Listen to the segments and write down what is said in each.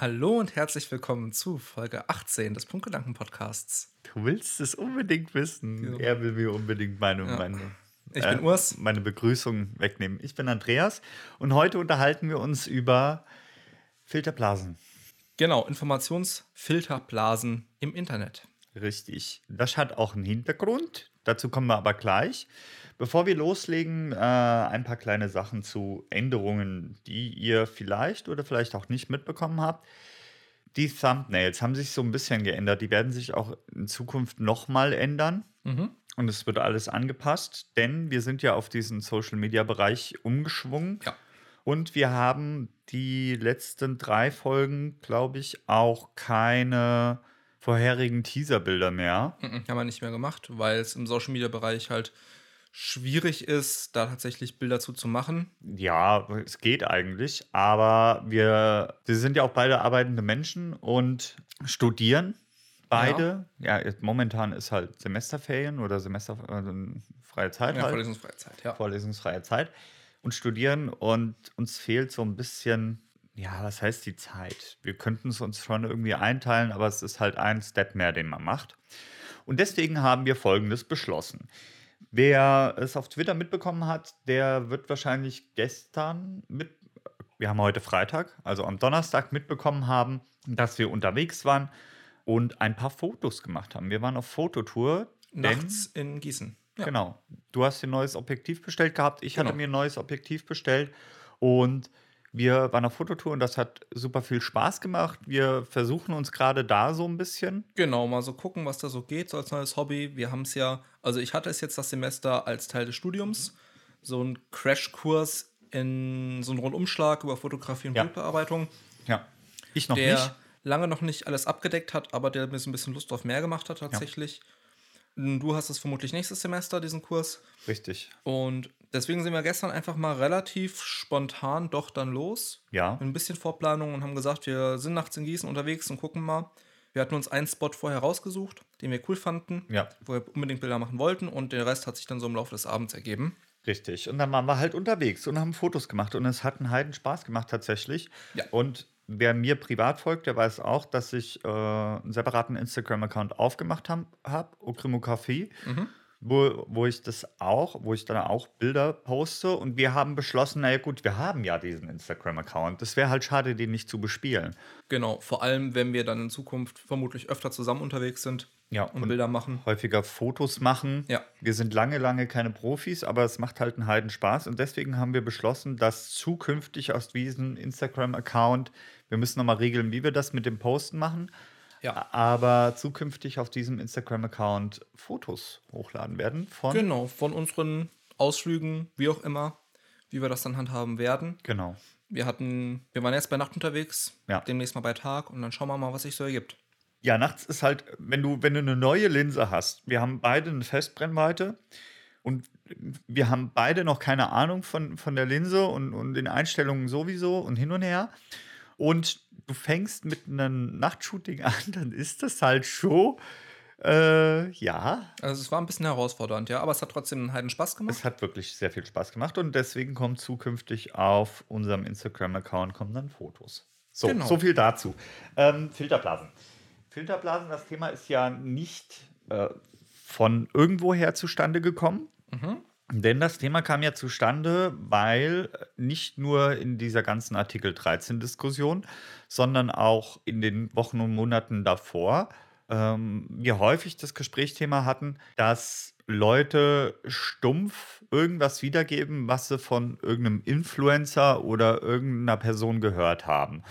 Hallo und herzlich willkommen zu Folge 18 des Punktgedanken-Podcasts. Du willst es unbedingt wissen. Ja. Er will mir unbedingt meine, ja. meine, ich bin äh, Urs. meine Begrüßung wegnehmen. Ich bin Andreas und heute unterhalten wir uns über Filterblasen. Genau, Informationsfilterblasen im Internet. Richtig. Das hat auch einen Hintergrund. Dazu kommen wir aber gleich. Bevor wir loslegen, äh, ein paar kleine Sachen zu Änderungen, die ihr vielleicht oder vielleicht auch nicht mitbekommen habt. Die Thumbnails haben sich so ein bisschen geändert. Die werden sich auch in Zukunft nochmal ändern. Mhm. Und es wird alles angepasst, denn wir sind ja auf diesen Social-Media-Bereich umgeschwungen. Ja. Und wir haben die letzten drei Folgen, glaube ich, auch keine vorherigen Teaserbilder mehr. Mhm, haben wir nicht mehr gemacht, weil es im Social-Media-Bereich halt schwierig ist, da tatsächlich Bilder zu, zu machen. Ja, es geht eigentlich, aber wir, wir sind ja auch beide arbeitende Menschen und studieren beide. Ja, ja momentan ist halt Semesterferien oder semesterfreie Zeit. Ja, halt. vorlesungsfreie Zeit, ja. Vorlesungsfreie Zeit und studieren und uns fehlt so ein bisschen ja, was heißt die Zeit? Wir könnten es uns schon irgendwie einteilen, aber es ist halt ein Step mehr, den man macht. Und deswegen haben wir Folgendes beschlossen. Wer es auf Twitter mitbekommen hat, der wird wahrscheinlich gestern mit, wir haben heute Freitag, also am Donnerstag mitbekommen haben, dass wir unterwegs waren und ein paar Fotos gemacht haben. Wir waren auf Fototour. Nachts in Gießen. Ja. Genau. Du hast dir ein neues Objektiv bestellt gehabt. Ich genau. hatte mir ein neues Objektiv bestellt und wir waren auf Fototour und das hat super viel Spaß gemacht. Wir versuchen uns gerade da so ein bisschen. Genau, mal so gucken, was da so geht, so als neues Hobby. Wir haben es ja, also ich hatte es jetzt das Semester als Teil des Studiums, so ein Crashkurs in so einen Rundumschlag über Fotografie und ja. Bildbearbeitung. Ja, ich noch der nicht. lange noch nicht alles abgedeckt hat, aber der mir so ein bisschen Lust auf mehr gemacht hat tatsächlich. Ja. Du hast es vermutlich nächstes Semester, diesen Kurs. Richtig. Und deswegen sind wir gestern einfach mal relativ spontan doch dann los. Ja. Mit ein bisschen Vorplanung und haben gesagt, wir sind nachts in Gießen unterwegs und gucken mal. Wir hatten uns einen Spot vorher rausgesucht, den wir cool fanden, ja. wo wir unbedingt Bilder machen wollten und der Rest hat sich dann so im Laufe des Abends ergeben. Richtig. Und dann waren wir halt unterwegs und haben Fotos gemacht und es hat einen Heiden Spaß gemacht tatsächlich. Ja. Und wer mir privat folgt, der weiß auch, dass ich äh, einen separaten Instagram-Account aufgemacht habe, hab, Café. Mhm wo, wo ich das auch, wo ich dann auch Bilder poste und wir haben beschlossen, naja gut, wir haben ja diesen Instagram-Account. Das wäre halt schade, den nicht zu bespielen. Genau, vor allem, wenn wir dann in Zukunft vermutlich öfter zusammen unterwegs sind ja, und, und Bilder machen. Häufiger Fotos machen. Ja. Wir sind lange, lange keine Profis, aber es macht halt einen Heiden Spaß und deswegen haben wir beschlossen, dass zukünftig aus diesem Instagram-Account, wir müssen nochmal regeln, wie wir das mit dem Posten machen ja. aber zukünftig auf diesem Instagram-Account Fotos hochladen werden von. Genau, von unseren Ausflügen, wie auch immer, wie wir das dann handhaben werden. Genau. Wir hatten, wir waren jetzt bei Nacht unterwegs, ja. demnächst mal bei Tag und dann schauen wir mal, was sich so ergibt. Ja, nachts ist halt, wenn du, wenn du eine neue Linse hast, wir haben beide eine Festbrennweite und wir haben beide noch keine Ahnung von, von der Linse und, und den Einstellungen sowieso und hin und her und du fängst mit einem Nachtshooting an, dann ist das halt schon. Äh, ja. Also es war ein bisschen herausfordernd, ja, aber es hat trotzdem einen heiden Spaß gemacht. Es hat wirklich sehr viel Spaß gemacht und deswegen kommen zukünftig auf unserem Instagram-Account kommen dann Fotos. So, genau. so viel dazu. Ähm, Filterblasen. Filterblasen, das Thema ist ja nicht äh, von irgendwoher zustande gekommen. Mhm. Denn das Thema kam ja zustande, weil nicht nur in dieser ganzen Artikel 13-Diskussion, sondern auch in den Wochen und Monaten davor ähm, wir häufig das Gesprächsthema hatten, dass Leute stumpf irgendwas wiedergeben, was sie von irgendeinem Influencer oder irgendeiner Person gehört haben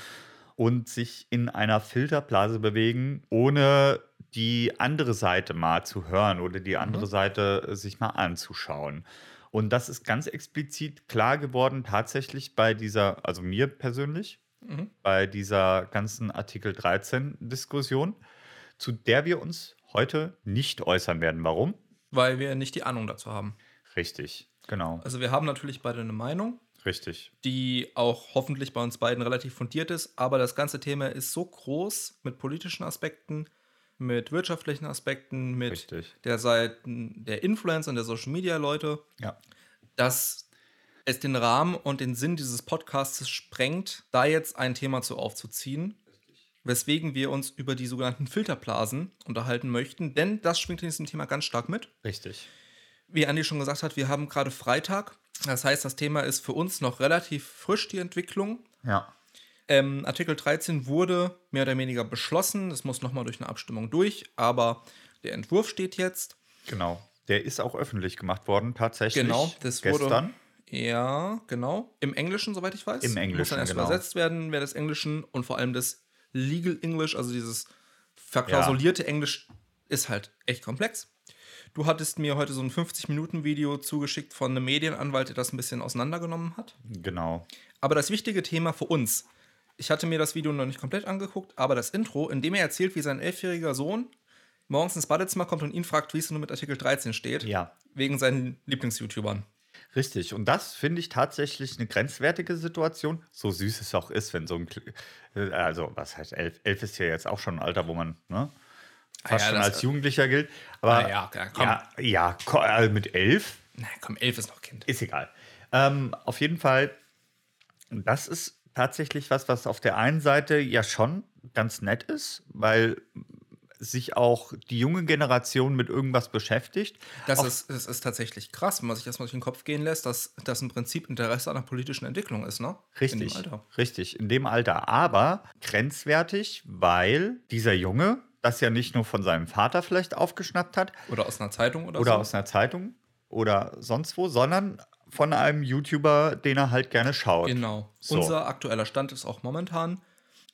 und sich in einer Filterblase bewegen, ohne die andere Seite mal zu hören oder die andere mhm. Seite sich mal anzuschauen. Und das ist ganz explizit klar geworden, tatsächlich bei dieser, also mir persönlich, mhm. bei dieser ganzen Artikel 13-Diskussion, zu der wir uns heute nicht äußern werden. Warum? Weil wir nicht die Ahnung dazu haben. Richtig, genau. Also wir haben natürlich beide eine Meinung. Richtig. Die auch hoffentlich bei uns beiden relativ fundiert ist, aber das ganze Thema ist so groß mit politischen Aspekten, mit wirtschaftlichen Aspekten, mit Richtig. der Seite der Influencer und der Social Media Leute, ja. dass es den Rahmen und den Sinn dieses Podcasts sprengt, da jetzt ein Thema zu aufzuziehen. weswegen wir uns über die sogenannten Filterblasen unterhalten möchten, denn das schwingt in diesem Thema ganz stark mit. Richtig. Wie Andi schon gesagt hat, wir haben gerade Freitag. Das heißt, das Thema ist für uns noch relativ frisch, die Entwicklung. Ja. Ähm, Artikel 13 wurde mehr oder weniger beschlossen. Das muss nochmal durch eine Abstimmung durch, aber der Entwurf steht jetzt. Genau. Der ist auch öffentlich gemacht worden, tatsächlich. Genau, das gestern. wurde. Ja, genau. Im Englischen, soweit ich weiß. Im Englischen. Muss dann erst genau. übersetzt werden, wer des Englischen und vor allem das Legal English, also dieses verklausulierte ja. Englisch, ist halt echt komplex. Du hattest mir heute so ein 50-Minuten-Video zugeschickt von einem Medienanwalt, der das ein bisschen auseinandergenommen hat. Genau. Aber das wichtige Thema für uns, ich hatte mir das Video noch nicht komplett angeguckt, aber das Intro, in dem er erzählt, wie sein elfjähriger Sohn morgens ins Badezimmer kommt und ihn fragt, wie es nun mit Artikel 13 steht. Ja. Wegen seinen Lieblings-YouTubern. Richtig. Und das finde ich tatsächlich eine grenzwertige Situation. So süß es auch ist, wenn so ein. Äh, also, was heißt elf? Elf ist ja jetzt auch schon ein Alter, wo man ne, ah fast ja, schon als Jugendlicher gilt. Aber ah ja, komm. ja, ja also mit elf. Nein, komm, elf ist noch Kind. Ist egal. Ähm, auf jeden Fall, das ist tatsächlich was, was auf der einen Seite ja schon ganz nett ist, weil sich auch die junge Generation mit irgendwas beschäftigt. Das, ist, das ist tatsächlich krass, wenn man sich das mal durch den Kopf gehen lässt, dass das im Prinzip Interesse an der politischen Entwicklung ist, ne? Richtig. In dem Alter. Richtig, in dem Alter. Aber grenzwertig, weil dieser Junge das ja nicht nur von seinem Vater vielleicht aufgeschnappt hat. Oder aus einer Zeitung oder, oder so. aus einer Zeitung oder sonst wo, sondern von einem YouTuber, den er halt gerne schaut. Genau. So. Unser aktueller Stand ist auch momentan,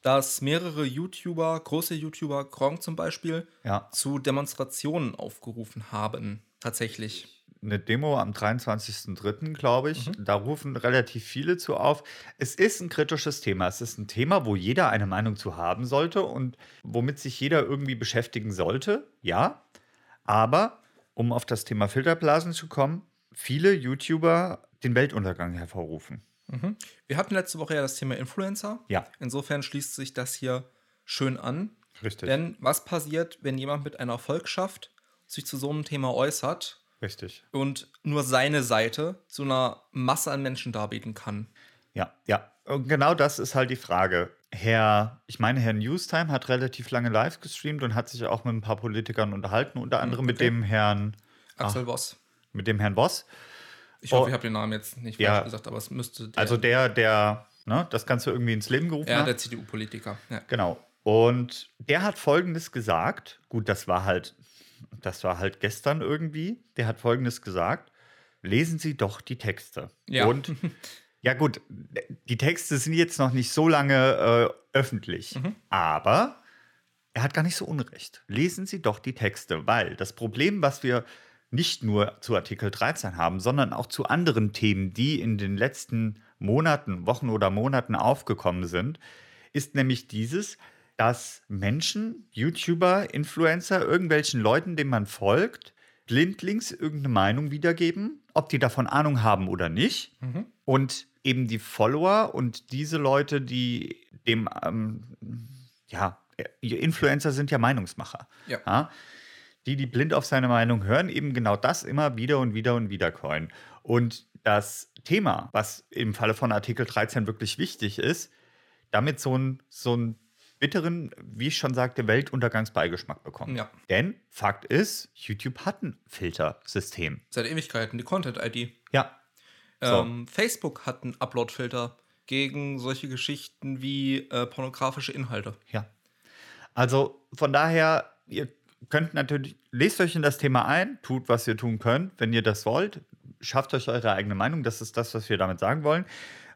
dass mehrere YouTuber, große YouTuber, Gronk zum Beispiel, ja. zu Demonstrationen aufgerufen haben. Tatsächlich. Eine Demo am 23.03., glaube ich. Mhm. Da rufen relativ viele zu auf. Es ist ein kritisches Thema. Es ist ein Thema, wo jeder eine Meinung zu haben sollte und womit sich jeder irgendwie beschäftigen sollte. Ja. Aber, um auf das Thema Filterblasen zu kommen, viele YouTuber den Weltuntergang hervorrufen. Mhm. Wir hatten letzte Woche ja das Thema Influencer. Ja. Insofern schließt sich das hier schön an. Richtig. Denn was passiert, wenn jemand mit einer Volkschaft sich zu so einem Thema äußert? Richtig. Und nur seine Seite zu einer Masse an Menschen darbieten kann. Ja, ja. Und genau das ist halt die Frage. Herr, ich meine, Herr Newstime hat relativ lange live gestreamt und hat sich auch mit ein paar Politikern unterhalten, unter hm, anderem okay. mit dem Herrn Axel Voss. Mit dem Herrn Voss. Ich hoffe, oh, ich habe den Namen jetzt nicht falsch ja, gesagt, aber es müsste. Der also der, der ne, das Ganze irgendwie ins Leben gerufen ja, hat. Ja, der CDU-Politiker. Ja. Genau. Und der hat Folgendes gesagt. Gut, das war halt, das war halt gestern irgendwie. Der hat Folgendes gesagt: Lesen Sie doch die Texte. Ja. Und ja, gut, die Texte sind jetzt noch nicht so lange äh, öffentlich, mhm. aber er hat gar nicht so unrecht. Lesen Sie doch die Texte, weil das Problem, was wir nicht nur zu Artikel 13 haben, sondern auch zu anderen Themen, die in den letzten Monaten, Wochen oder Monaten aufgekommen sind, ist nämlich dieses, dass Menschen, YouTuber, Influencer, irgendwelchen Leuten, denen man folgt, blindlings irgendeine Meinung wiedergeben, ob die davon Ahnung haben oder nicht. Mhm. Und eben die Follower und diese Leute, die dem, ähm, ja, Influencer sind ja Meinungsmacher. Ja. ja die, die blind auf seine Meinung hören, eben genau das immer wieder und wieder und wieder coin. Und das Thema, was im Falle von Artikel 13 wirklich wichtig ist, damit so ein, so einen bitteren, wie ich schon sagte, Weltuntergangsbeigeschmack bekommen. Ja. Denn Fakt ist, YouTube hat ein Filtersystem. Seit Ewigkeiten, die Content-ID. Ja. So. Ähm, Facebook hat einen Upload-Filter gegen solche Geschichten wie äh, pornografische Inhalte. Ja. Also von daher, ihr könnt natürlich, lest euch in das Thema ein, tut, was ihr tun könnt, wenn ihr das wollt. Schafft euch eure eigene Meinung. Das ist das, was wir damit sagen wollen.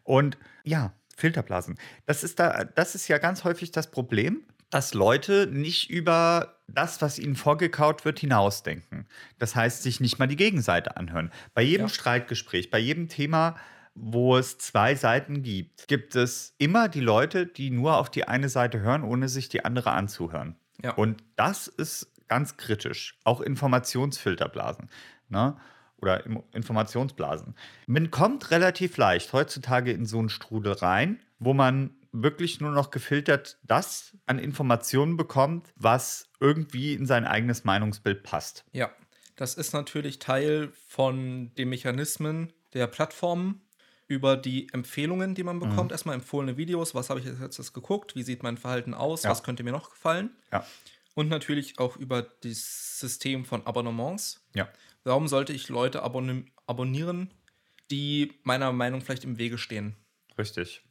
Und ja, Filterblasen. Das ist, da, das ist ja ganz häufig das Problem, dass Leute nicht über das, was ihnen vorgekaut wird, hinausdenken. Das heißt, sich nicht mal die Gegenseite anhören. Bei jedem ja. Streitgespräch, bei jedem Thema, wo es zwei Seiten gibt, gibt es immer die Leute, die nur auf die eine Seite hören, ohne sich die andere anzuhören. Ja. Und das ist ganz kritisch. Auch Informationsfilterblasen ne? oder Informationsblasen. Man kommt relativ leicht heutzutage in so einen Strudel rein, wo man wirklich nur noch gefiltert das an Informationen bekommt, was irgendwie in sein eigenes Meinungsbild passt. Ja, das ist natürlich Teil von den Mechanismen der Plattformen. über die Empfehlungen, die man bekommt. Mhm. Erstmal empfohlene Videos, was habe ich jetzt geguckt, wie sieht mein Verhalten aus, ja. was könnte mir noch gefallen. Ja. Und natürlich auch über das System von Abonnements. Ja. Warum sollte ich Leute abon abonnieren, die meiner Meinung vielleicht im Wege stehen? Richtig.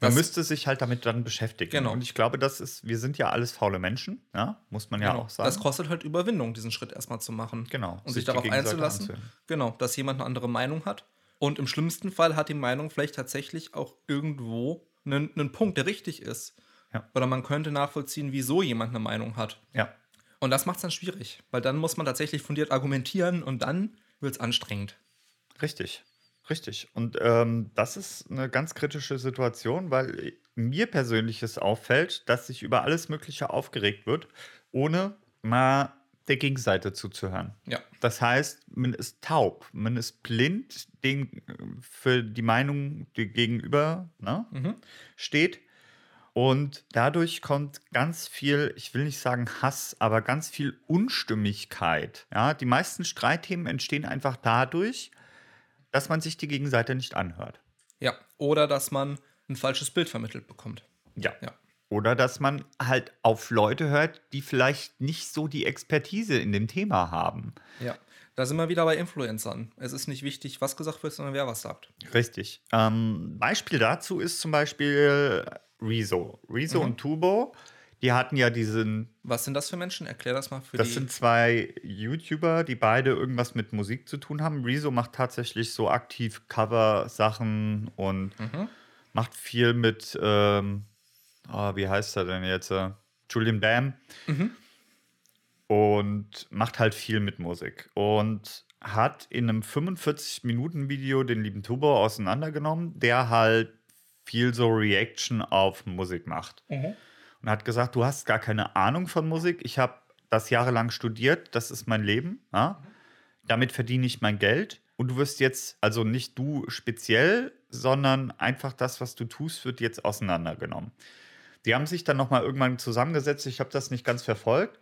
Man das, müsste sich halt damit dann beschäftigen. Genau. Und ich glaube, das ist, wir sind ja alles faule Menschen, ja? muss man ja genau. auch sagen. Das kostet halt Überwindung, diesen Schritt erstmal zu machen. Genau. Und sich, sich darauf einzulassen. Anzuhören. Genau, dass jemand eine andere Meinung hat. Und im schlimmsten Fall hat die Meinung vielleicht tatsächlich auch irgendwo einen, einen Punkt, der richtig ist. Ja. Oder man könnte nachvollziehen, wieso jemand eine Meinung hat. Ja. Und das macht es dann schwierig, weil dann muss man tatsächlich fundiert argumentieren und dann wird es anstrengend. Richtig. Richtig. Und ähm, das ist eine ganz kritische Situation, weil mir persönlich es auffällt, dass sich über alles Mögliche aufgeregt wird, ohne mal der Gegenseite zuzuhören. Ja. Das heißt, man ist taub, man ist blind den, für die Meinung, die gegenüber ne, mhm. steht. Und dadurch kommt ganz viel, ich will nicht sagen Hass, aber ganz viel Unstimmigkeit. Ja, die meisten Streitthemen entstehen einfach dadurch, dass man sich die Gegenseite nicht anhört. Ja, oder dass man ein falsches Bild vermittelt bekommt. Ja. ja. Oder dass man halt auf Leute hört, die vielleicht nicht so die Expertise in dem Thema haben. Ja, da sind wir wieder bei Influencern. Es ist nicht wichtig, was gesagt wird, sondern wer was sagt. Richtig. Ähm, Beispiel dazu ist zum Beispiel Rezo. Rezo mhm. und Tubo die hatten ja diesen. Was sind das für Menschen? Erklär das mal für Das sind zwei YouTuber, die beide irgendwas mit Musik zu tun haben. Rezo macht tatsächlich so aktiv Cover-Sachen und mhm. macht viel mit, ähm, oh, wie heißt er denn jetzt? Julian Bam. Mhm. Und macht halt viel mit Musik. Und hat in einem 45-Minuten-Video den lieben Tubo auseinandergenommen, der halt viel so Reaction auf Musik macht. Mhm und hat gesagt, du hast gar keine Ahnung von Musik. Ich habe das jahrelang studiert, das ist mein Leben. Ja? Damit verdiene ich mein Geld. Und du wirst jetzt, also nicht du speziell, sondern einfach das, was du tust, wird jetzt auseinandergenommen. Die haben sich dann nochmal irgendwann zusammengesetzt. Ich habe das nicht ganz verfolgt.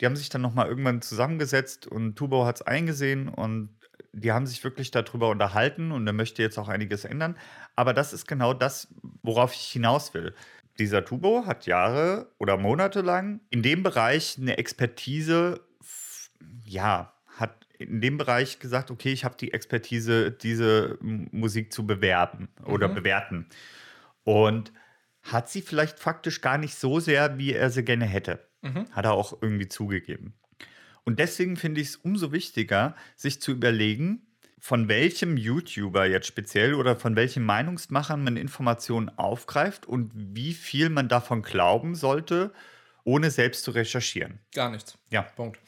Die haben sich dann nochmal irgendwann zusammengesetzt und Tubo hat es eingesehen und die haben sich wirklich darüber unterhalten und er möchte jetzt auch einiges ändern. Aber das ist genau das, worauf ich hinaus will dieser Tubo hat Jahre oder Monate lang in dem Bereich eine Expertise, ja, hat in dem Bereich gesagt, okay, ich habe die Expertise, diese Musik zu bewerben oder mhm. bewerten. Und hat sie vielleicht faktisch gar nicht so sehr, wie er sie gerne hätte. Mhm. Hat er auch irgendwie zugegeben. Und deswegen finde ich es umso wichtiger, sich zu überlegen, von welchem YouTuber jetzt speziell oder von welchen Meinungsmachern man Informationen aufgreift und wie viel man davon glauben sollte, ohne selbst zu recherchieren. Gar nichts. Ja. Punkt.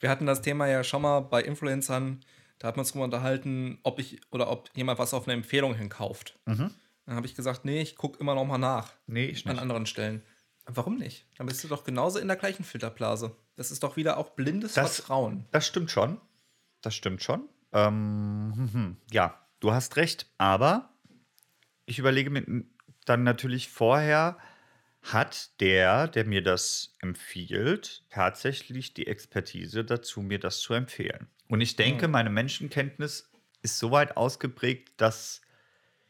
Wir hatten das Thema ja schon mal bei Influencern, da hat man uns darüber unterhalten, ob ich oder ob jemand was auf eine Empfehlung hinkauft. Mhm. Dann habe ich gesagt, nee, ich gucke immer noch mal nach. Nee, ich nicht. An anderen Stellen. Warum nicht? Dann bist du doch genauso in der gleichen Filterblase. Das ist doch wieder auch blindes das, Vertrauen. Das stimmt schon. Das stimmt schon. Ähm, hm, hm, ja, du hast recht, aber ich überlege mir dann natürlich vorher, hat der, der mir das empfiehlt, tatsächlich die Expertise dazu, mir das zu empfehlen? Und ich denke, hm. meine Menschenkenntnis ist so weit ausgeprägt, dass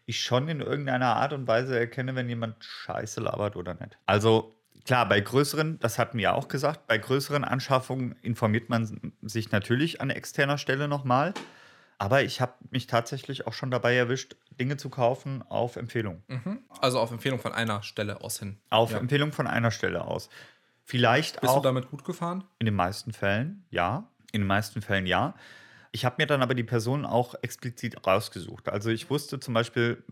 ich schon in irgendeiner Art und Weise erkenne, wenn jemand Scheiße labert oder nicht. Also klar, bei größeren, das hatten wir ja auch gesagt, bei größeren Anschaffungen informiert man sich natürlich an externer Stelle nochmal. Aber ich habe mich tatsächlich auch schon dabei erwischt, Dinge zu kaufen auf Empfehlung. Mhm. Also auf Empfehlung von einer Stelle aus hin. Auf ja. Empfehlung von einer Stelle aus. Vielleicht Bist auch. du damit gut gefahren? In den meisten Fällen, ja. In den meisten Fällen, ja. Ich habe mir dann aber die Person auch explizit rausgesucht. Also ich wusste zum Beispiel,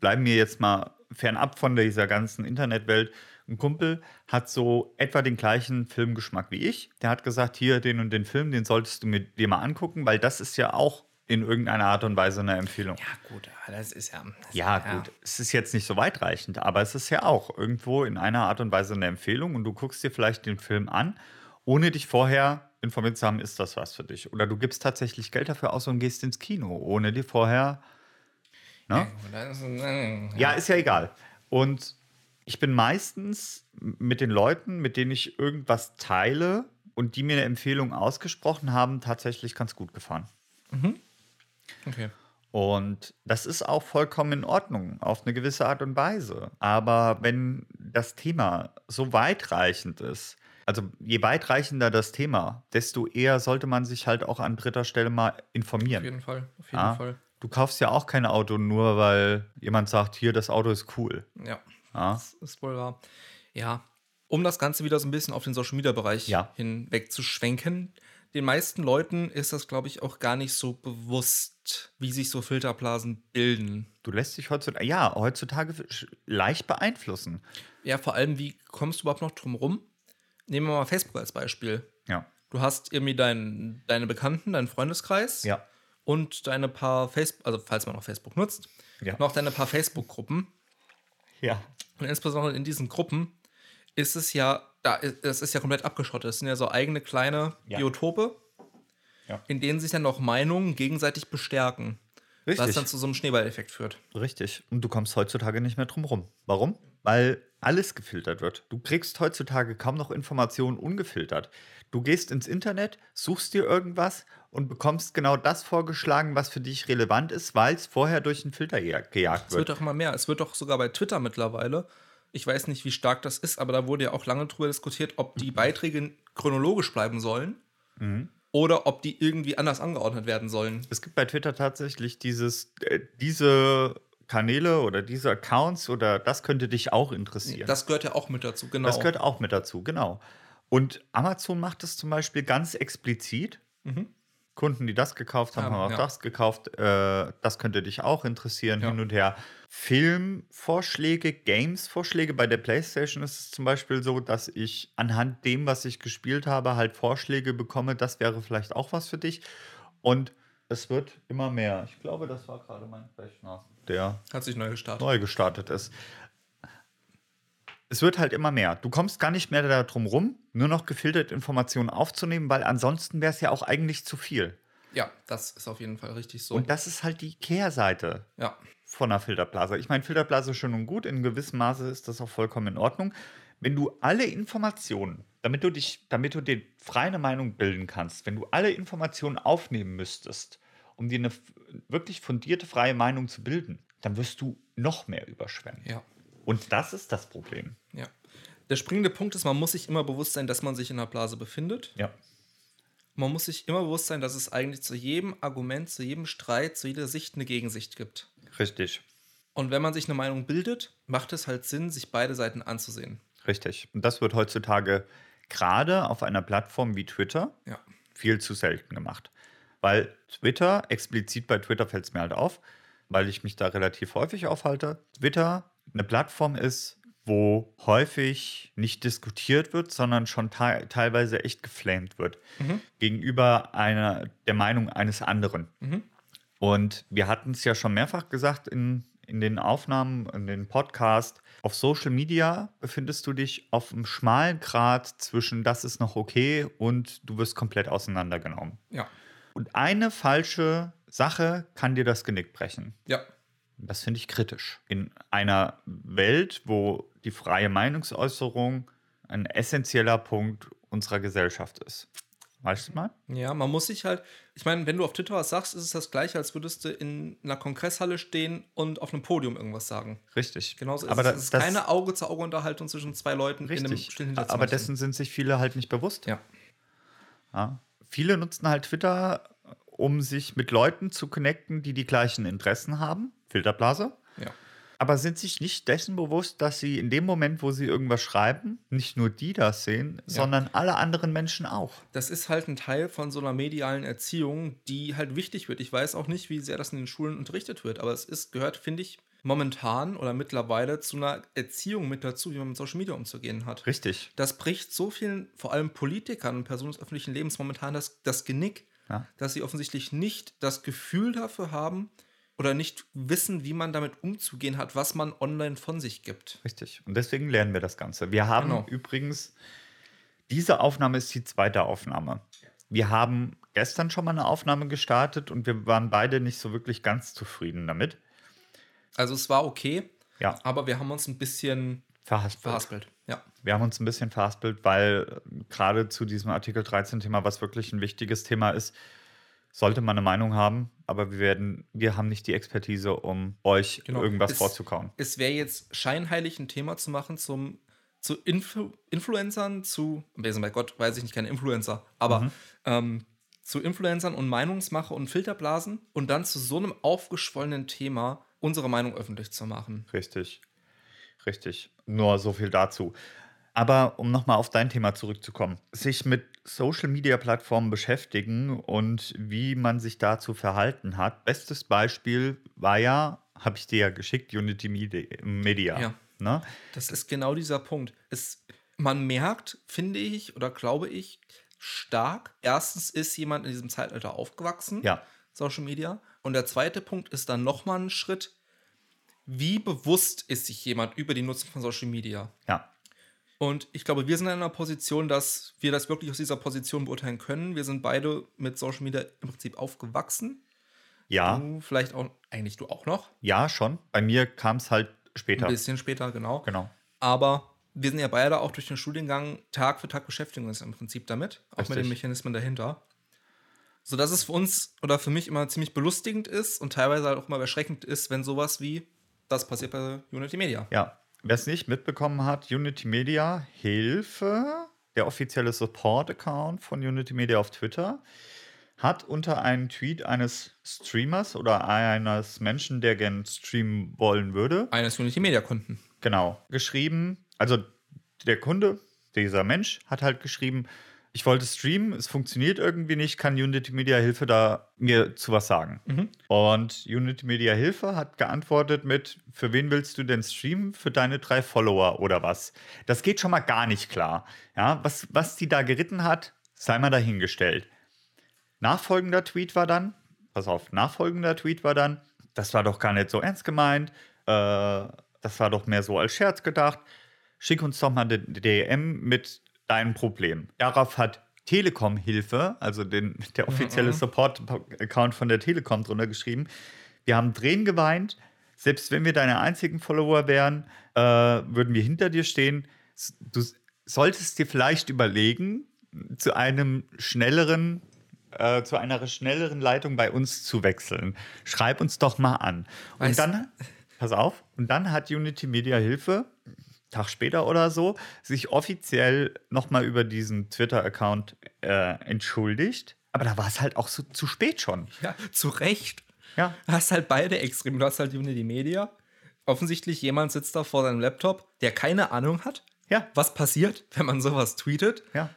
bleiben wir jetzt mal fernab von dieser ganzen Internetwelt. Ein Kumpel hat so etwa den gleichen Filmgeschmack wie ich. Der hat gesagt, hier den und den Film, den solltest du mir, dir mal angucken, weil das ist ja auch in irgendeiner Art und Weise eine Empfehlung. Ja, gut, das ist ja. Das ja, ja, gut. Es ist jetzt nicht so weitreichend, aber es ist ja auch irgendwo in einer Art und Weise eine Empfehlung und du guckst dir vielleicht den Film an, ohne dich vorher informiert zu haben, ist das was für dich. Oder du gibst tatsächlich Geld dafür aus und gehst ins Kino, ohne dir vorher. Ne? Ja, ja, ist ja egal. Und ich bin meistens mit den Leuten, mit denen ich irgendwas teile und die mir eine Empfehlung ausgesprochen haben, tatsächlich ganz gut gefahren. Mhm. Okay. Und das ist auch vollkommen in Ordnung, auf eine gewisse Art und Weise. Aber wenn das Thema so weitreichend ist, also je weitreichender das Thema, desto eher sollte man sich halt auch an dritter Stelle mal informieren. Auf jeden Fall, auf jeden ja? Fall. Du kaufst ja auch kein Auto nur, weil jemand sagt, hier, das Auto ist cool. Ja, ja? das ist wohl wahr. Ja, um das Ganze wieder so ein bisschen auf den Social Media Bereich ja. hinweg zu schwenken. Den meisten Leuten ist das, glaube ich, auch gar nicht so bewusst, wie sich so Filterblasen bilden. Du lässt dich heutzutage, ja, heutzutage leicht beeinflussen. Ja, vor allem, wie kommst du überhaupt noch drum rum? Nehmen wir mal Facebook als Beispiel. Ja. Du hast irgendwie dein, deine Bekannten, deinen Freundeskreis. Ja. Und deine paar Facebook, also falls man noch Facebook nutzt, ja. noch deine paar Facebook-Gruppen. Ja. Und insbesondere in diesen Gruppen ist es ja, da, es ist ja komplett abgeschottet. Es sind ja so eigene kleine ja. Biotope, ja. in denen sich dann noch Meinungen gegenseitig bestärken. Richtig. Was dann zu so einem Schneeballeffekt führt. Richtig. Und du kommst heutzutage nicht mehr drum rum. Warum? Weil alles gefiltert wird. Du kriegst heutzutage kaum noch Informationen ungefiltert. Du gehst ins Internet, suchst dir irgendwas und bekommst genau das vorgeschlagen, was für dich relevant ist, weil es vorher durch einen Filter gejagt wird. Es wird doch immer mehr. Es wird doch sogar bei Twitter mittlerweile ich weiß nicht, wie stark das ist, aber da wurde ja auch lange drüber diskutiert, ob die Beiträge chronologisch bleiben sollen mhm. oder ob die irgendwie anders angeordnet werden sollen. Es gibt bei Twitter tatsächlich dieses, äh, diese Kanäle oder diese Accounts oder das könnte dich auch interessieren. Das gehört ja auch mit dazu, genau. Das gehört auch mit dazu, genau. Und Amazon macht es zum Beispiel ganz explizit. Mhm. Kunden, die das gekauft haben, ja, haben auch ja. das gekauft. Äh, das könnte dich auch interessieren, ja. hin und her. Filmvorschläge, Games-Vorschläge. Bei der PlayStation ist es zum Beispiel so, dass ich anhand dem, was ich gespielt habe, halt Vorschläge bekomme. Das wäre vielleicht auch was für dich. Und es wird immer mehr. Ich glaube, das war gerade mein Rechner, der hat sich neu gestartet. Neu gestartet ist es wird halt immer mehr. Du kommst gar nicht mehr darum rum, nur noch gefilterte Informationen aufzunehmen, weil ansonsten wäre es ja auch eigentlich zu viel. Ja, das ist auf jeden Fall richtig so. Und das ist halt die Kehrseite ja. von einer Filterblase. Ich meine, Filterblase ist schön und gut, in gewissem Maße ist das auch vollkommen in Ordnung. Wenn du alle Informationen, damit du dich, damit du dir freie Meinung bilden kannst, wenn du alle Informationen aufnehmen müsstest, um dir eine wirklich fundierte freie Meinung zu bilden, dann wirst du noch mehr überschwemmen. Ja. Und das ist das Problem. Ja. Der springende Punkt ist, man muss sich immer bewusst sein, dass man sich in einer Blase befindet. Ja. Man muss sich immer bewusst sein, dass es eigentlich zu jedem Argument, zu jedem Streit, zu jeder Sicht eine Gegensicht gibt. Richtig. Und wenn man sich eine Meinung bildet, macht es halt Sinn, sich beide Seiten anzusehen. Richtig. Und das wird heutzutage gerade auf einer Plattform wie Twitter ja. viel zu selten gemacht. Weil Twitter, explizit bei Twitter fällt es mir halt auf, weil ich mich da relativ häufig aufhalte. Twitter eine Plattform ist, wo häufig nicht diskutiert wird, sondern schon te teilweise echt geflamed wird mhm. gegenüber einer der Meinung eines anderen. Mhm. Und wir hatten es ja schon mehrfach gesagt in, in den Aufnahmen, in den Podcast. Auf Social Media befindest du dich auf einem schmalen Grad zwischen das ist noch okay und du wirst komplett auseinandergenommen. Ja. Und eine falsche Sache kann dir das Genick brechen. Ja. Das finde ich kritisch. In einer Welt, wo die freie Meinungsäußerung ein essentieller Punkt unserer Gesellschaft ist. Weißt du mal? Ja, man muss sich halt, ich meine, wenn du auf Twitter was sagst, ist es das gleiche, als würdest du in einer Kongresshalle stehen und auf einem Podium irgendwas sagen. Richtig. Genauso ist aber es. Ist keine Auge-zu-Auge-Unterhaltung zwischen zwei Leuten richtig. in einem Aber dessen sind sich viele halt nicht bewusst. Ja. ja. Viele nutzen halt Twitter, um sich mit Leuten zu connecten, die die gleichen Interessen haben. Filterblase. Ja. Aber sind sich nicht dessen bewusst, dass sie in dem Moment, wo sie irgendwas schreiben, nicht nur die das sehen, ja. sondern alle anderen Menschen auch. Das ist halt ein Teil von so einer medialen Erziehung, die halt wichtig wird. Ich weiß auch nicht, wie sehr das in den Schulen unterrichtet wird, aber es ist, gehört, finde ich, momentan oder mittlerweile zu einer Erziehung mit dazu, wie man mit Social Media umzugehen hat. Richtig. Das bricht so vielen, vor allem Politikern und Personen des öffentlichen Lebens momentan das, das Genick, ja. dass sie offensichtlich nicht das Gefühl dafür haben, oder nicht wissen, wie man damit umzugehen hat, was man online von sich gibt. Richtig. Und deswegen lernen wir das Ganze. Wir haben genau. übrigens, diese Aufnahme ist die zweite Aufnahme. Wir haben gestern schon mal eine Aufnahme gestartet und wir waren beide nicht so wirklich ganz zufrieden damit. Also es war okay, ja. aber wir haben uns ein bisschen verhaspelt. verhaspelt. Ja. Wir haben uns ein bisschen verhaspelt, weil gerade zu diesem Artikel 13-Thema, was wirklich ein wichtiges Thema ist, sollte man eine Meinung haben, aber wir werden, wir haben nicht die Expertise, um euch genau. irgendwas es, vorzukauen. Es wäre jetzt scheinheilig, ein Thema zu machen zum zu Influ Influencern, zu, bei Gott, weiß ich nicht, keine Influencer, aber mhm. ähm, zu Influencern und Meinungsmache und Filterblasen und dann zu so einem aufgeschwollenen Thema unsere Meinung öffentlich zu machen. Richtig. Richtig. Nur so viel dazu. Aber um nochmal auf dein Thema zurückzukommen, sich mit Social-Media-Plattformen beschäftigen und wie man sich dazu verhalten hat. Bestes Beispiel war ja, habe ich dir ja geschickt, Unity Media. Ja. Ne? Das ist genau dieser Punkt. Es, man merkt, finde ich oder glaube ich, stark. Erstens ist jemand in diesem Zeitalter aufgewachsen, ja. Social Media. Und der zweite Punkt ist dann nochmal ein Schritt. Wie bewusst ist sich jemand über die Nutzung von Social Media? Ja. Und ich glaube, wir sind in einer Position, dass wir das wirklich aus dieser Position beurteilen können. Wir sind beide mit Social Media im Prinzip aufgewachsen. Ja. Du vielleicht auch, eigentlich du auch noch. Ja, schon. Bei mir kam es halt später. Ein bisschen später, genau. Genau. Aber wir sind ja beide auch durch den Studiengang Tag für Tag beschäftigen uns im Prinzip damit, auch Richtig. mit den Mechanismen dahinter. So dass es für uns oder für mich immer ziemlich belustigend ist und teilweise halt auch immer erschreckend ist, wenn sowas wie das passiert bei Unity Media. Ja, Wer es nicht mitbekommen hat, Unity Media Hilfe, der offizielle Support-Account von Unity Media auf Twitter, hat unter einem Tweet eines Streamers oder eines Menschen, der gern streamen wollen würde, eines Unity Media Kunden, genau, geschrieben, also der Kunde, dieser Mensch, hat halt geschrieben, ich wollte streamen, es funktioniert irgendwie nicht, kann Unity Media Hilfe da mir zu was sagen? Mhm. Und Unity Media Hilfe hat geantwortet mit, für wen willst du denn streamen? Für deine drei Follower oder was? Das geht schon mal gar nicht klar. Ja, was, was die da geritten hat, sei mal dahingestellt. Nachfolgender Tweet war dann, pass auf, nachfolgender Tweet war dann, das war doch gar nicht so ernst gemeint, äh, das war doch mehr so als Scherz gedacht. Schick uns doch mal eine DM mit dein Problem. Darauf hat Telekom Hilfe, also den, der offizielle mhm. Support-Account von der Telekom drunter geschrieben. Wir haben Tränen geweint. Selbst wenn wir deine einzigen Follower wären, äh, würden wir hinter dir stehen. Du solltest dir vielleicht überlegen, zu einem schnelleren, äh, zu einer schnelleren Leitung bei uns zu wechseln. Schreib uns doch mal an. Und weißt, dann, pass auf, und dann hat Unity Media Hilfe Tag später oder so, sich offiziell nochmal über diesen Twitter-Account äh, entschuldigt. Aber da war es halt auch so zu spät schon. Ja, zu Recht. Ja. Du hast halt beide extrem. Du hast halt die Media. Offensichtlich jemand sitzt da vor seinem Laptop, der keine Ahnung hat, ja. was passiert, wenn man sowas tweetet. Ja.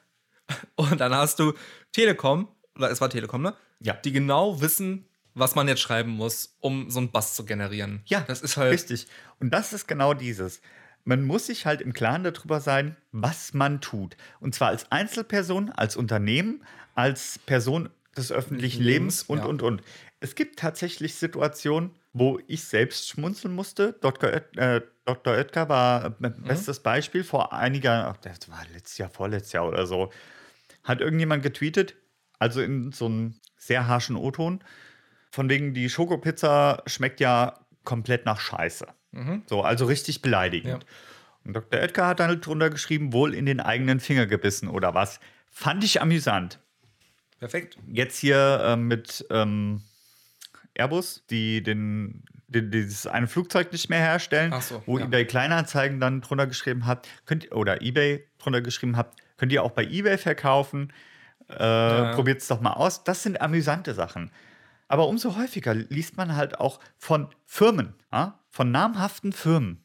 Und dann hast du Telekom, oder es war Telekom, ne? Ja. Die genau wissen, was man jetzt schreiben muss, um so einen Bass zu generieren. Ja, das ist halt. Richtig. Und das ist genau dieses man muss sich halt im Klaren darüber sein, was man tut. Und zwar als Einzelperson, als Unternehmen, als Person des öffentlichen Lebens, und, ja. und, und. Es gibt tatsächlich Situationen, wo ich selbst schmunzeln musste. Dr. Oet, äh, Dr. Oetker war äh, mhm. bestes Beispiel vor einiger, das war letztes Jahr, vorletztes Jahr oder so, hat irgendjemand getweetet, also in so einem sehr harschen O-Ton, von wegen die Schokopizza schmeckt ja komplett nach Scheiße. Mhm. So, also richtig beleidigend. Ja. Und Dr. Oetker hat dann drunter geschrieben, wohl in den eigenen Finger gebissen oder was. Fand ich amüsant. Perfekt. Jetzt hier äh, mit ähm, Airbus, die den, die, dieses eine Flugzeug nicht mehr herstellen, so, wo ja. eBay Kleinanzeigen dann drunter geschrieben hat, könnt, oder eBay drunter geschrieben hat, könnt ihr auch bei eBay verkaufen. Äh, ja. Probiert es doch mal aus. Das sind amüsante Sachen. Aber umso häufiger liest man halt auch von Firmen, ja? Von namhaften Firmen,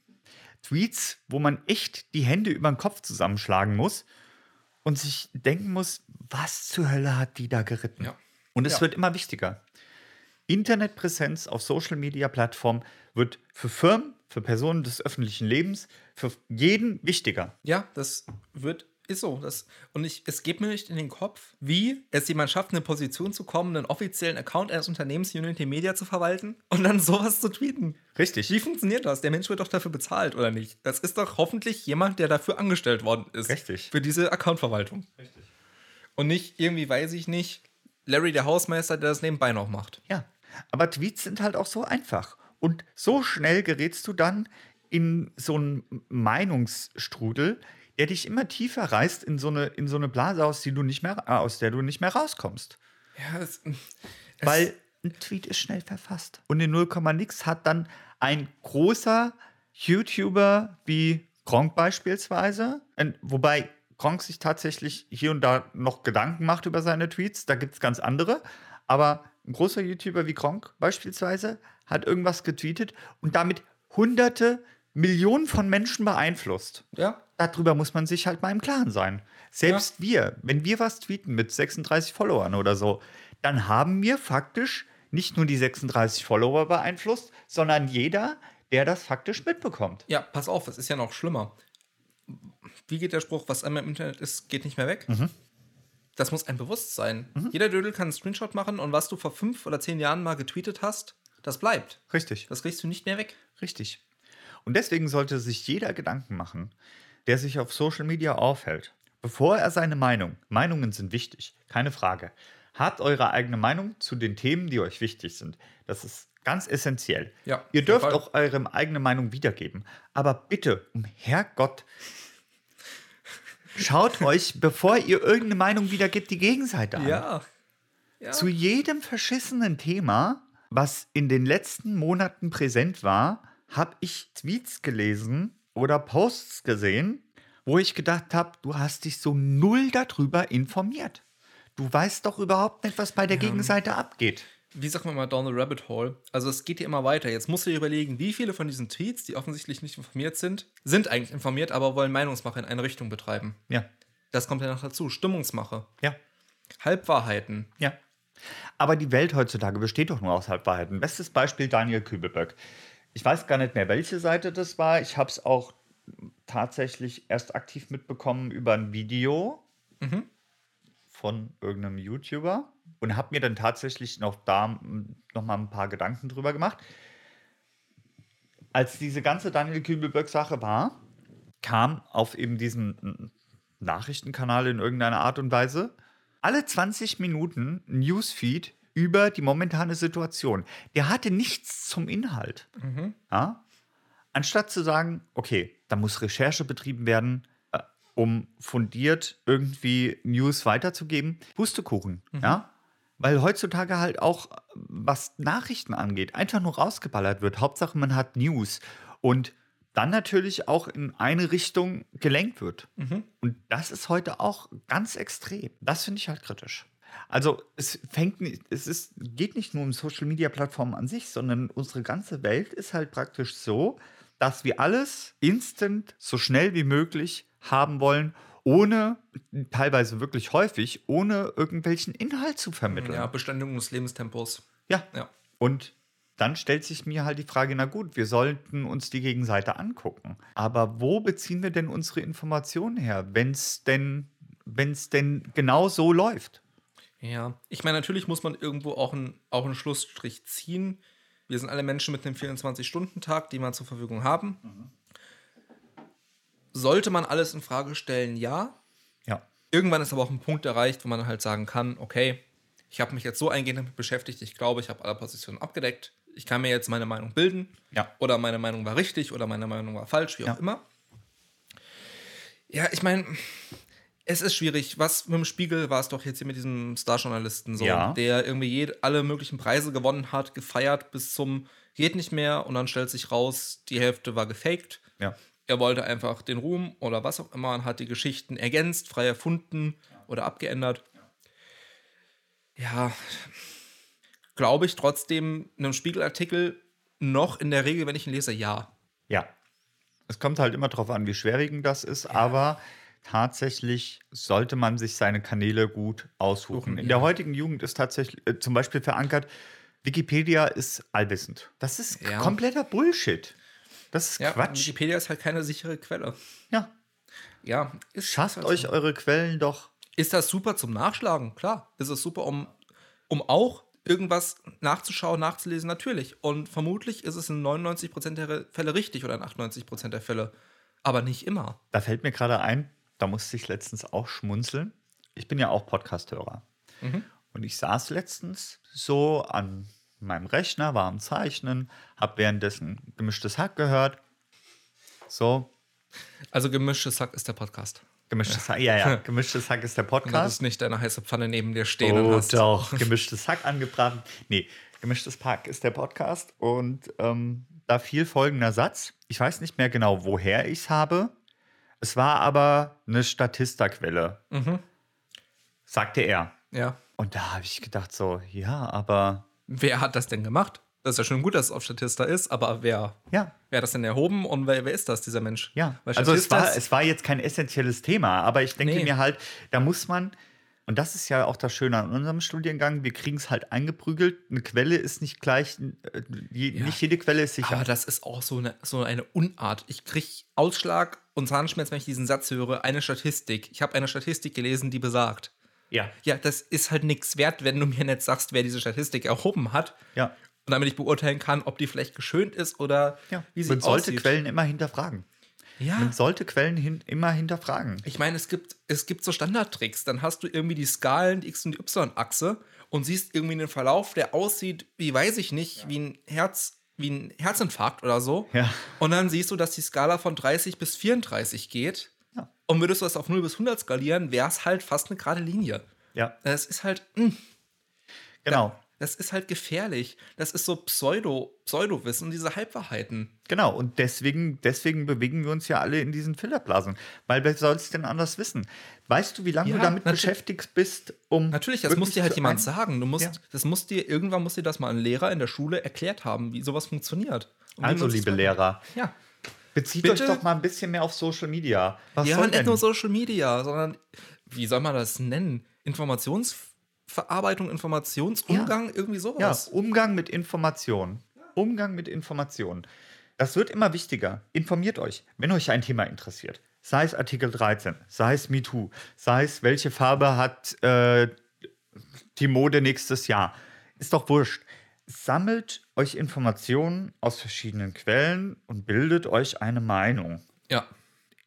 Tweets, wo man echt die Hände über den Kopf zusammenschlagen muss und sich denken muss, was zur Hölle hat die da geritten? Ja. Und es ja. wird immer wichtiger. Internetpräsenz auf Social-Media-Plattformen wird für Firmen, für Personen des öffentlichen Lebens, für jeden wichtiger. Ja, das wird ist so. Das, und ich, es geht mir nicht in den Kopf, wie es jemand schafft, in eine Position zu kommen, einen offiziellen Account eines Unternehmens Unity Media zu verwalten und dann sowas zu tweeten. Richtig. Wie funktioniert das? Der Mensch wird doch dafür bezahlt, oder nicht? Das ist doch hoffentlich jemand, der dafür angestellt worden ist. Richtig. Für diese Accountverwaltung. Richtig. Und nicht irgendwie, weiß ich nicht, Larry der Hausmeister, der das nebenbei noch macht. Ja. Aber Tweets sind halt auch so einfach. Und so schnell gerätst du dann in so einen Meinungsstrudel, der dich immer tiefer reißt in so eine, in so eine Blase, aus, die du nicht mehr, äh, aus der du nicht mehr rauskommst. Ja, es, es Weil ein Tweet ist schnell verfasst. Und in 0, nix hat dann ein großer YouTuber wie Gronk beispielsweise, wobei Gronk sich tatsächlich hier und da noch Gedanken macht über seine Tweets, da gibt es ganz andere, aber ein großer YouTuber wie Gronk beispielsweise hat irgendwas getweetet und damit hunderte, Millionen von Menschen beeinflusst. Ja. Darüber muss man sich halt mal im Klaren sein. Selbst ja. wir, wenn wir was tweeten mit 36 Followern oder so, dann haben wir faktisch nicht nur die 36 Follower beeinflusst, sondern jeder, der das faktisch mitbekommt. Ja, pass auf, es ist ja noch schlimmer. Wie geht der Spruch, was einmal im Internet ist, geht nicht mehr weg? Mhm. Das muss ein Bewusstsein. Mhm. Jeder Dödel kann einen Screenshot machen und was du vor fünf oder zehn Jahren mal getweetet hast, das bleibt. Richtig. Das kriegst du nicht mehr weg. Richtig. Und deswegen sollte sich jeder Gedanken machen, der sich auf Social Media aufhält, bevor er seine Meinung, Meinungen sind wichtig, keine Frage, habt eure eigene Meinung zu den Themen, die euch wichtig sind. Das ist ganz essentiell. Ja, Ihr dürft auch eure eigene Meinung wiedergeben. Aber bitte, um Herrgott, schaut euch, bevor ihr irgendeine Meinung wiedergebt, die Gegenseite an. Ja. ja. Zu jedem verschissenen Thema, was in den letzten Monaten präsent war, habe ich Tweets gelesen oder Posts gesehen, wo ich gedacht habe, du hast dich so null darüber informiert. Du weißt doch überhaupt nicht, was bei der ja. Gegenseite abgeht. Wie sagt man mal down the rabbit hole? Also es geht dir immer weiter. Jetzt musst du dir überlegen, wie viele von diesen Tweets, die offensichtlich nicht informiert sind, sind eigentlich informiert, aber wollen Meinungsmache in eine Richtung betreiben. Ja. Das kommt ja noch dazu. Stimmungsmache. Ja. Halbwahrheiten. Ja. Aber die Welt heutzutage besteht doch nur aus Halbwahrheiten. Bestes Beispiel Daniel Kübelböck. Ich weiß gar nicht mehr, welche Seite das war. Ich habe es auch tatsächlich erst aktiv mitbekommen über ein Video mhm. von irgendeinem YouTuber und habe mir dann tatsächlich noch da noch mal ein paar Gedanken drüber gemacht. Als diese ganze Daniel Kübelböck-Sache war, kam auf eben diesen Nachrichtenkanal in irgendeiner Art und Weise alle 20 Minuten Newsfeed über die momentane Situation. Der hatte nichts zum Inhalt. Mhm. Ja? Anstatt zu sagen, okay, da muss Recherche betrieben werden, äh, um fundiert irgendwie News weiterzugeben, Pustekuchen, mhm. ja? Weil heutzutage halt auch, was Nachrichten angeht, einfach nur rausgeballert wird. Hauptsache, man hat News. Und dann natürlich auch in eine Richtung gelenkt wird. Mhm. Und das ist heute auch ganz extrem. Das finde ich halt kritisch. Also es fängt nicht, es ist, geht nicht nur um Social Media Plattformen an sich, sondern unsere ganze Welt ist halt praktisch so, dass wir alles instant so schnell wie möglich haben wollen, ohne, teilweise wirklich häufig, ohne irgendwelchen Inhalt zu vermitteln. Ja, Beständigung des Lebenstempos. Ja. ja. Und dann stellt sich mir halt die Frage, na gut, wir sollten uns die Gegenseite angucken. Aber wo beziehen wir denn unsere Informationen her, wenn es denn, wenn's denn genau so läuft? Ja, ich meine, natürlich muss man irgendwo auch, ein, auch einen Schlussstrich ziehen. Wir sind alle Menschen mit einem 24-Stunden-Tag, den wir zur Verfügung haben. Mhm. Sollte man alles in Frage stellen? Ja. Ja. Irgendwann ist aber auch ein Punkt erreicht, wo man halt sagen kann, okay, ich habe mich jetzt so eingehend damit beschäftigt, ich glaube, ich habe alle Positionen abgedeckt. Ich kann mir jetzt meine Meinung bilden. Ja. Oder meine Meinung war richtig oder meine Meinung war falsch, wie auch ja. immer. Ja, ich meine, es ist schwierig. Was mit dem Spiegel war es doch jetzt hier mit diesem Starjournalisten so, ja. der irgendwie jede, alle möglichen Preise gewonnen hat, gefeiert bis zum geht nicht mehr und dann stellt sich raus, die Hälfte war gefaked. Ja. Er wollte einfach den Ruhm oder was auch immer und hat die Geschichten ergänzt, frei erfunden ja. oder abgeändert. Ja, glaube ich trotzdem einem Spiegelartikel noch in der Regel, wenn ich ihn lese, ja. Ja. Es kommt halt immer darauf an, wie schwerwiegend das ist, ja. aber tatsächlich sollte man sich seine Kanäle gut aussuchen. In der heutigen Jugend ist tatsächlich äh, zum Beispiel verankert, Wikipedia ist allwissend. Das ist ja. kompletter Bullshit. Das ist ja, Quatsch. Wikipedia ist halt keine sichere Quelle. Ja. Ja. Schafft halt euch eure Quellen doch. Ist das super zum Nachschlagen? Klar. Ist es super, um, um auch irgendwas nachzuschauen, nachzulesen? Natürlich. Und vermutlich ist es in 99% der Fälle richtig oder in 98% der Fälle. Aber nicht immer. Da fällt mir gerade ein, da musste ich letztens auch schmunzeln. Ich bin ja auch Podcast-Hörer. Mhm. Und ich saß letztens so an meinem Rechner, war am Zeichnen, habe währenddessen gemischtes Hack gehört. So. Also gemischtes Hack ist der Podcast. Gemischtes Hack, ja, ja. Gemischtes Hack ist der Podcast. Und ist nicht deine heiße Pfanne neben dir stehen oh, hast. doch. Gemischtes Hack angebraten. Nee, Gemischtes Hack ist der Podcast. Und ähm, da fiel folgender Satz. Ich weiß nicht mehr genau, woher ich es habe. Es war aber eine Statisterquelle. Mhm. Sagte er. Ja. Und da habe ich gedacht so, ja, aber... Wer hat das denn gemacht? Das ist ja schon gut, dass es auf Statista ist, aber wer, ja. wer hat das denn erhoben und wer, wer ist das, dieser Mensch? Ja, also es war, es war jetzt kein essentielles Thema, aber ich denke nee. mir halt, da muss man, und das ist ja auch das Schöne an unserem Studiengang, wir kriegen es halt eingeprügelt. Eine Quelle ist nicht gleich, äh, ja. nicht jede Quelle ist sicher. Aber das ist auch so eine, so eine Unart. Ich kriege Ausschlag und Zahnschmerz, wenn ich diesen Satz höre. Eine Statistik. Ich habe eine Statistik gelesen, die besagt. Ja. Ja, das ist halt nichts wert, wenn du mir nicht sagst, wer diese Statistik erhoben hat. Ja und damit ich beurteilen kann, ob die vielleicht geschönt ist oder ja. wie sie Man sollte aussieht. Quellen immer hinterfragen. Ja. Man sollte Quellen hin, immer hinterfragen. Ich meine, es gibt, es gibt so Standardtricks. Dann hast du irgendwie die Skalen, die X- und die Y-Achse und siehst irgendwie einen Verlauf, der aussieht, wie weiß ich nicht, wie ein Herz, wie ein Herzinfarkt oder so. Ja. Und dann siehst du, dass die Skala von 30 bis 34 geht. Ja. Und würdest du das auf 0 bis 100 skalieren, wäre es halt fast eine gerade Linie. Ja. Das ist halt. Mh. Hm. Genau das ist halt gefährlich. Das ist so Pseudo, Pseudo-Wissen, diese Halbwahrheiten. Genau, und deswegen, deswegen bewegen wir uns ja alle in diesen Filterblasen. Weil wer soll es denn anders wissen? Weißt du, wie lange ja, du damit beschäftigt bist, um. Natürlich, das muss dir halt jemand sagen. Du musst, ja. das muss dir, irgendwann muss dir das mal ein Lehrer in der Schule erklärt haben, wie sowas funktioniert. Also, liebe Lehrer. Ja. Bezieht Bitte? euch doch mal ein bisschen mehr auf Social Media. Was ja, nicht nur Social Media, sondern wie soll man das nennen? Informations Verarbeitung, Informationsumgang, ja. irgendwie sowas. Ja, Umgang mit Informationen. Umgang mit Informationen. Das wird immer wichtiger. Informiert euch, wenn euch ein Thema interessiert. Sei es Artikel 13, sei es MeToo, sei es welche Farbe hat äh, die Mode nächstes Jahr. Ist doch wurscht. Sammelt euch Informationen aus verschiedenen Quellen und bildet euch eine Meinung. Ja.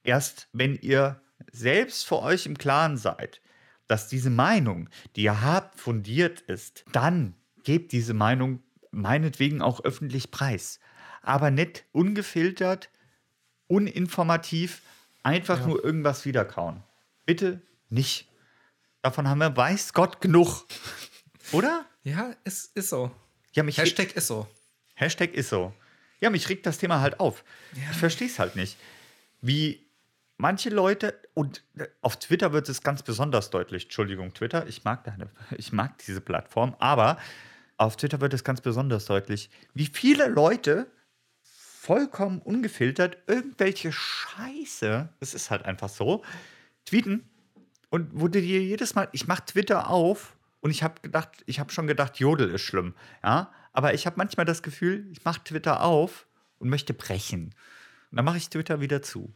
Erst wenn ihr selbst für euch im Klaren seid, dass diese Meinung, die ihr habt, fundiert ist, dann gebt diese Meinung meinetwegen auch öffentlich preis. Aber nicht ungefiltert, uninformativ, einfach ja. nur irgendwas wiederkauen. Bitte nicht. Davon haben wir, weiß Gott, genug. Oder? Ja, es ist so. Ja, mich Hashtag ist so. Hashtag ist so. Ja, mich regt das Thema halt auf. Ja. Ich verstehe es halt nicht. Wie manche Leute, und äh, auf Twitter wird es ganz besonders deutlich, Entschuldigung, Twitter, ich mag, deine, ich mag diese Plattform, aber auf Twitter wird es ganz besonders deutlich, wie viele Leute vollkommen ungefiltert irgendwelche Scheiße, es ist halt einfach so, tweeten und du dir jedes Mal, ich mache Twitter auf und ich habe gedacht, ich habe schon gedacht, Jodel ist schlimm, ja, aber ich habe manchmal das Gefühl, ich mache Twitter auf und möchte brechen. Und dann mache ich Twitter wieder zu.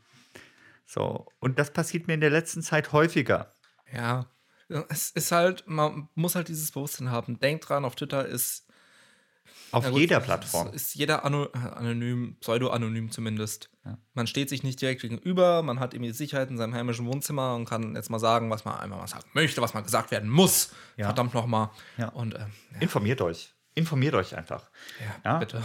So, und das passiert mir in der letzten Zeit häufiger. Ja, es ist halt, man muss halt dieses Bewusstsein haben. Denkt dran, auf Twitter ist. Auf gut, jeder Plattform. Ist jeder anonym, pseudo-anonym zumindest. Ja. Man steht sich nicht direkt gegenüber, man hat irgendwie Sicherheit in seinem heimischen Wohnzimmer und kann jetzt mal sagen, was man einmal mal sagen möchte, was mal gesagt werden muss. Ja. Verdammt nochmal. Ja. Und, ähm. Informiert euch. Informiert euch einfach. Ja, bitte.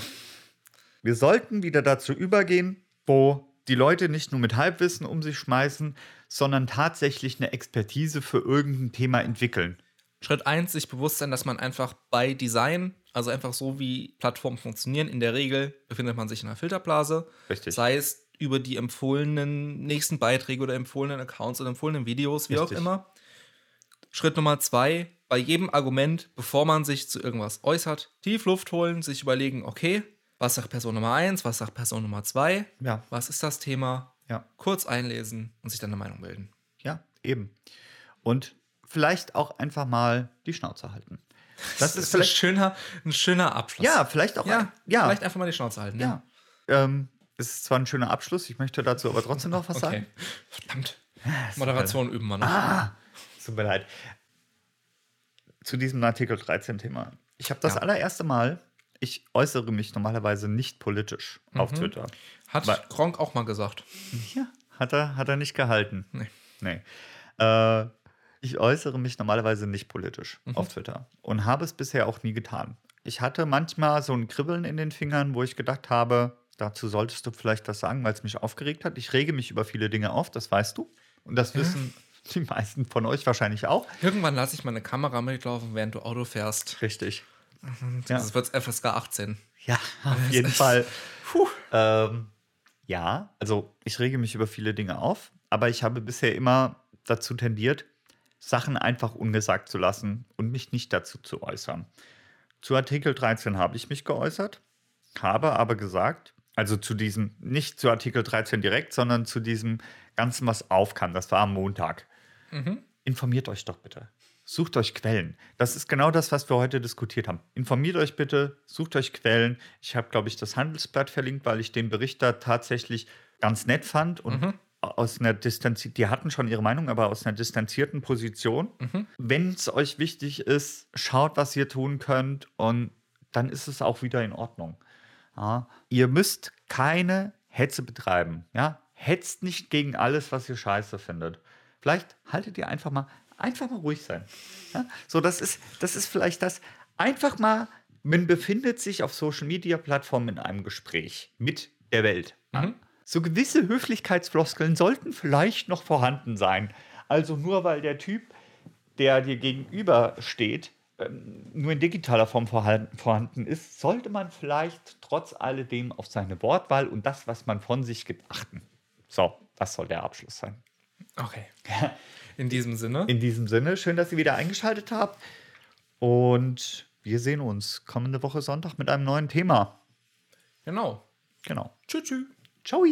Wir sollten wieder dazu übergehen, wo die Leute nicht nur mit Halbwissen um sich schmeißen, sondern tatsächlich eine Expertise für irgendein Thema entwickeln. Schritt 1, sich bewusst sein, dass man einfach bei Design, also einfach so wie Plattformen funktionieren, in der Regel befindet man sich in einer Filterblase. Richtig. Sei es über die empfohlenen nächsten Beiträge oder empfohlenen Accounts oder empfohlenen Videos, wie Richtig. auch immer. Schritt Nummer zwei, bei jedem Argument, bevor man sich zu irgendwas äußert, tief Luft holen, sich überlegen, okay, was sagt Person Nummer 1, was sagt Person Nummer 2, ja. was ist das Thema, ja. kurz einlesen und sich dann eine Meinung bilden. Ja, eben. Und vielleicht auch einfach mal die Schnauze halten. Das, das ist, vielleicht ein schöner, ein schöner Abschluss. Ja, vielleicht auch. Ja, ein, ja. vielleicht einfach mal die Schnauze halten. Ja. ja. Ähm, es ist zwar ein schöner Abschluss, ich möchte dazu aber trotzdem noch was okay. sagen. Verdammt. Moderation üben wir noch. Ah, tut mir leid. Zu diesem Artikel 13-Thema. Ich habe das allererste Mal ich äußere mich normalerweise nicht politisch mhm. auf Twitter. Hat Weil, Gronk auch mal gesagt. Ja, hat er, hat er nicht gehalten. Nee. nee. Äh, ich äußere mich normalerweise nicht politisch mhm. auf Twitter und habe es bisher auch nie getan. Ich hatte manchmal so ein Kribbeln in den Fingern, wo ich gedacht habe, Dazu solltest du vielleicht was sagen, weil es mich aufgeregt hat. Ich rege mich über viele Dinge auf, das weißt du. Und das wissen die meisten von euch wahrscheinlich auch. Irgendwann lasse ich meine Kamera mitlaufen, während du Auto fährst. Richtig. Das ja. wird FSK 18. Ja, auf jeden Fall. Ähm, ja, also ich rege mich über viele Dinge auf, aber ich habe bisher immer dazu tendiert, Sachen einfach ungesagt zu lassen und mich nicht dazu zu äußern. Zu Artikel 13 habe ich mich geäußert, habe aber gesagt, also zu diesem, nicht zu Artikel 13 direkt, sondern zu diesem Ganzen, was aufkam. Das war am Montag. Mhm. Informiert euch doch bitte. Sucht euch Quellen. Das ist genau das, was wir heute diskutiert haben. Informiert euch bitte, sucht euch Quellen. Ich habe, glaube ich, das Handelsblatt verlinkt, weil ich den Berichter tatsächlich ganz nett fand und mhm. aus einer distanzierten, die hatten schon ihre Meinung, aber aus einer distanzierten Position. Mhm. Wenn es euch wichtig ist, schaut, was ihr tun könnt und dann ist es auch wieder in Ordnung. Ja, ihr müsst keine Hetze betreiben. Ja? Hetzt nicht gegen alles, was ihr scheiße findet. Vielleicht haltet ihr einfach mal, einfach mal ruhig sein. Ja? So, das ist, das ist vielleicht das, einfach mal, man befindet sich auf Social Media Plattformen in einem Gespräch mit der Welt. Mhm. So gewisse Höflichkeitsfloskeln sollten vielleicht noch vorhanden sein. Also nur weil der Typ, der dir gegenüber steht, ähm, nur in digitaler Form vorhanden ist, sollte man vielleicht trotz alledem auf seine Wortwahl und das, was man von sich gibt, achten. So, das soll der Abschluss sein. Okay. In diesem Sinne. In diesem Sinne, schön, dass ihr wieder eingeschaltet habt. Und wir sehen uns kommende Woche Sonntag mit einem neuen Thema. Genau. Genau. Tschüss. tschüss. Ciao.